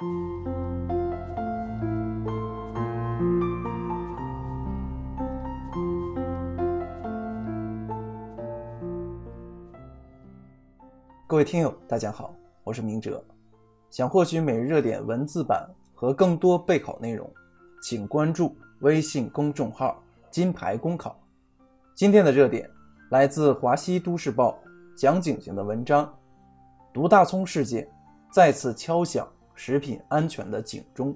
各位听友，大家好，我是明哲。想获取每日热点文字版和更多备考内容，请关注微信公众号“金牌公考”。今天的热点来自华西都市报蒋景行的文章：毒大葱事件再次敲响食品安全的警钟。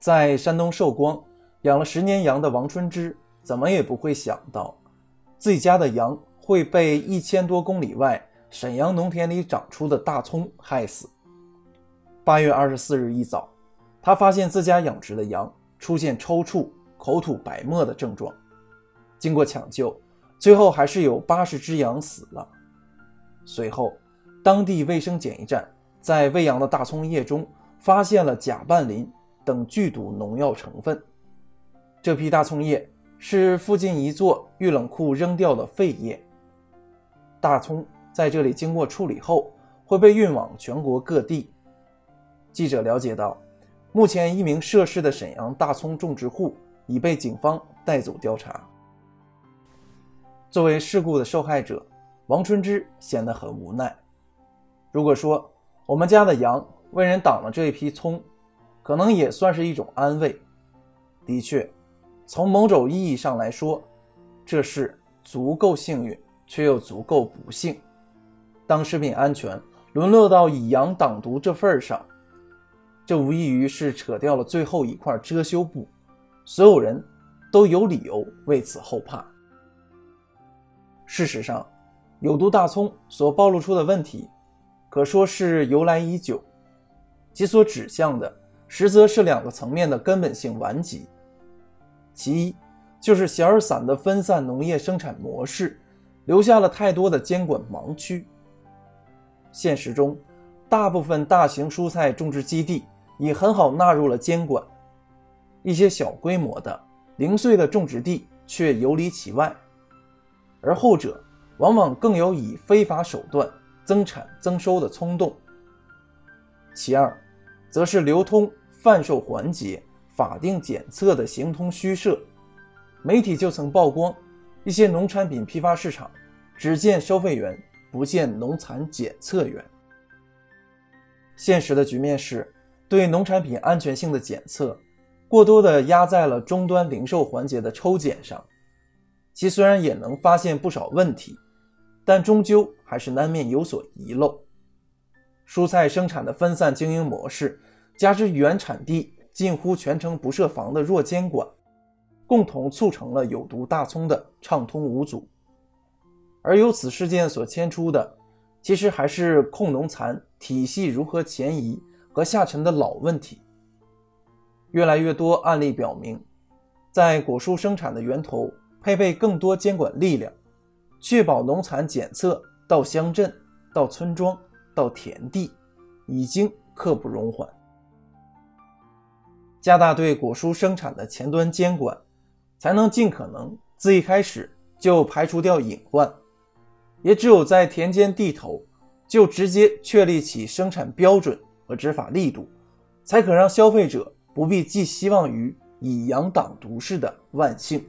在山东寿光养了十年羊的王春芝，怎么也不会想到自己家的羊。会被一千多公里外沈阳农田里长出的大葱害死。八月二十四日一早，他发现自家养殖的羊出现抽搐、口吐白沫的症状。经过抢救，最后还是有八十只羊死了。随后，当地卫生检疫站在喂养的大葱叶中发现了甲拌磷等剧毒农药成分。这批大葱叶是附近一座预冷库扔掉的废液。大葱在这里经过处理后，会被运往全国各地。记者了解到，目前一名涉事的沈阳大葱种植户已被警方带走调查。作为事故的受害者，王春芝显得很无奈。如果说我们家的羊为人挡了这一批葱，可能也算是一种安慰。的确，从某种意义上来说，这是足够幸运。却又足够不幸。当食品安全沦落到以羊挡毒这份上，这无异于是扯掉了最后一块遮羞布，所有人都有理由为此后怕。事实上，有毒大葱所暴露出的问题，可说是由来已久，其所指向的实则是两个层面的根本性顽疾。其一，就是小而散的分散农业生产模式。留下了太多的监管盲区。现实中，大部分大型蔬菜种植基地已很好纳入了监管，一些小规模的零碎的种植地却游离其外，而后者往往更有以非法手段增产增收的冲动。其二，则是流通贩售环节法定检测的形同虚设。媒体就曾曝光。一些农产品批发市场只见收费员，不见农残检测员。现实的局面是，对农产品安全性的检测过多的压在了终端零售环节的抽检上，其虽然也能发现不少问题，但终究还是难免有所遗漏。蔬菜生产的分散经营模式，加之原产地近乎全程不设防的弱监管。共同促成了有毒大葱的畅通无阻，而由此事件所牵出的，其实还是控农残体系如何前移和下沉的老问题。越来越多案例表明，在果蔬生产的源头配备更多监管力量，确保农残检测到乡镇、到村庄、到田地，已经刻不容缓。加大对果蔬生产的前端监管。才能尽可能自一开始就排除掉隐患，也只有在田间地头就直接确立起生产标准和执法力度，才可让消费者不必寄希望于以羊挡毒式的万幸。